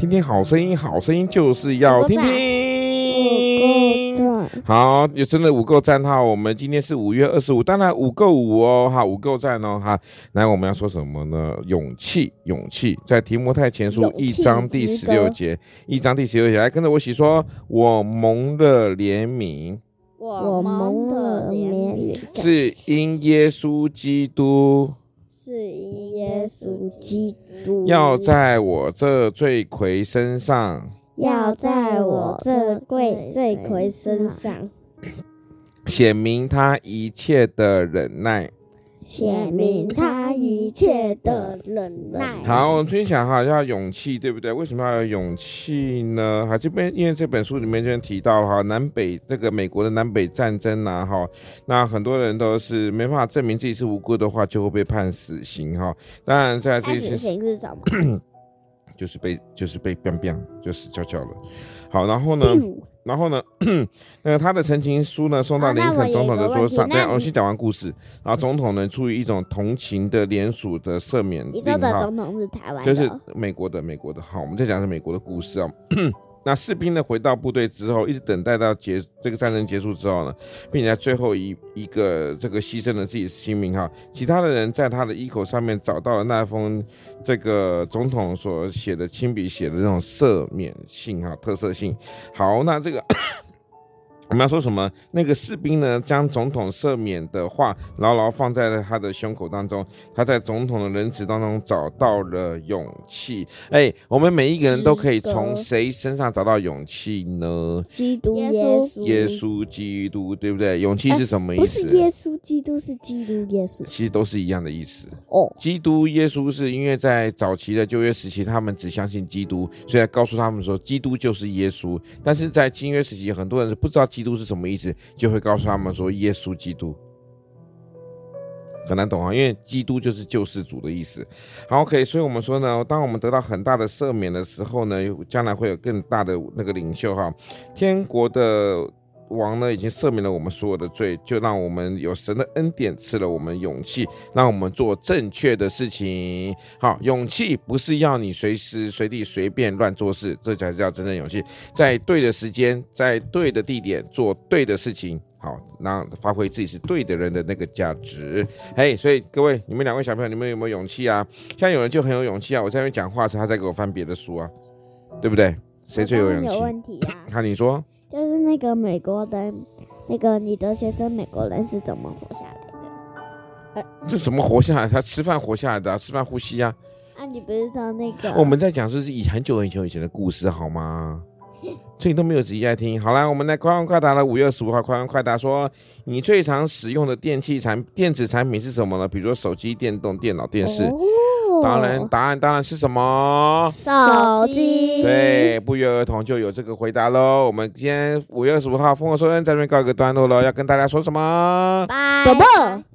听听好声音，好声音就是要听听。好，有真的五够赞哈！我们今天是五月二十五，当然五够五哦，哈，五够赞哦，哈。来，我们要说什么呢？勇气，勇气，在提摩太前书一章第十六节，一章第十六节，来跟着我一起说：我蒙了怜悯，我蒙了怜悯，是因耶稣基督。是因耶稣基督要在我这罪魁身上，要在我这贵罪魁身上显明他一切的忍耐。显明他一切的忍耐。好，我们分享哈，要勇气，对不对？为什么要有勇气呢？哈，这边因为这本书里面就提到了哈，南北那个美国的南北战争呐，哈，那很多人都是没办法证明自己是无辜的话，就会被判死刑哈。当然，在这些死刑是什么？就是被就是被 biang biang 就死翘翘了。好，然后呢？然后呢，那个他的陈情书呢，送到林肯总统的桌上。对，我先讲完故事。然后总统呢，出于一种同情的联署的赦免令。你说的总统是台湾？就是美国的，美国的。好，我们再讲的是美国的故事啊。那士兵呢，回到部队之后，一直等待到结这个战争结束之后呢，并且在最后一一个这个牺牲了自己的性命哈。其他的人在他的衣口上面找到了那封这个总统所写的亲笔写的那种赦免信哈，特色信。好，那这个。我们要说什么？那个士兵呢，将总统赦免的话牢牢放在了他的胸口当中。他在总统的仁慈当中找到了勇气。哎，我们每一个人都可以从谁身上找到勇气呢？基督耶稣，耶稣基督，对不对？勇气是什么意思？不是耶稣基督，是基督耶稣。其实都是一样的意思。哦，基督耶稣是因为在早期的旧约时期，他们只相信基督，所以告诉他们说基督就是耶稣。但是在新约时期，很多人是不知道基。基督是什么意思？就会告诉他们说，耶稣基督很难懂啊，因为基督就是救世主的意思。好，OK，所以我们说呢，当我们得到很大的赦免的时候呢，将来会有更大的那个领袖哈，天国的。王呢，已经赦免了我们所有的罪，就让我们有神的恩典，赐了我们勇气，让我们做正确的事情。好，勇气不是要你随时随地随便乱做事，这才是叫真正勇气，在对的时间，在对的地点做对的事情。好，那发挥自己是对的人的那个价值。嘿，所以各位，你们两位小朋友，你们有没有勇气啊？像有人就很有勇气啊，我在那边讲话的时候，他在给我翻别的书啊，对不对？谁最有勇气？有问题啊？看你说。就是那个美国的，那个你的学生美国人是怎么活下来的？呃，这怎么活下来？他吃饭活下来的，吃饭呼吸呀。啊，你不是说那个？我们在讲是以很久很久以前的故事，好吗？所以你都没有仔细在听。好了，我们来快问快答了。五月二十五号，快问快答说，你最常使用的电器产电子产品是什么呢？比如说手机、电动、电脑、电视。哦当然，答案当然是什么？手机。对，不约而同就有这个回答喽。我们今天五月二十五号疯狂说恩在这边告一个段落了，要跟大家说什么？拜拜。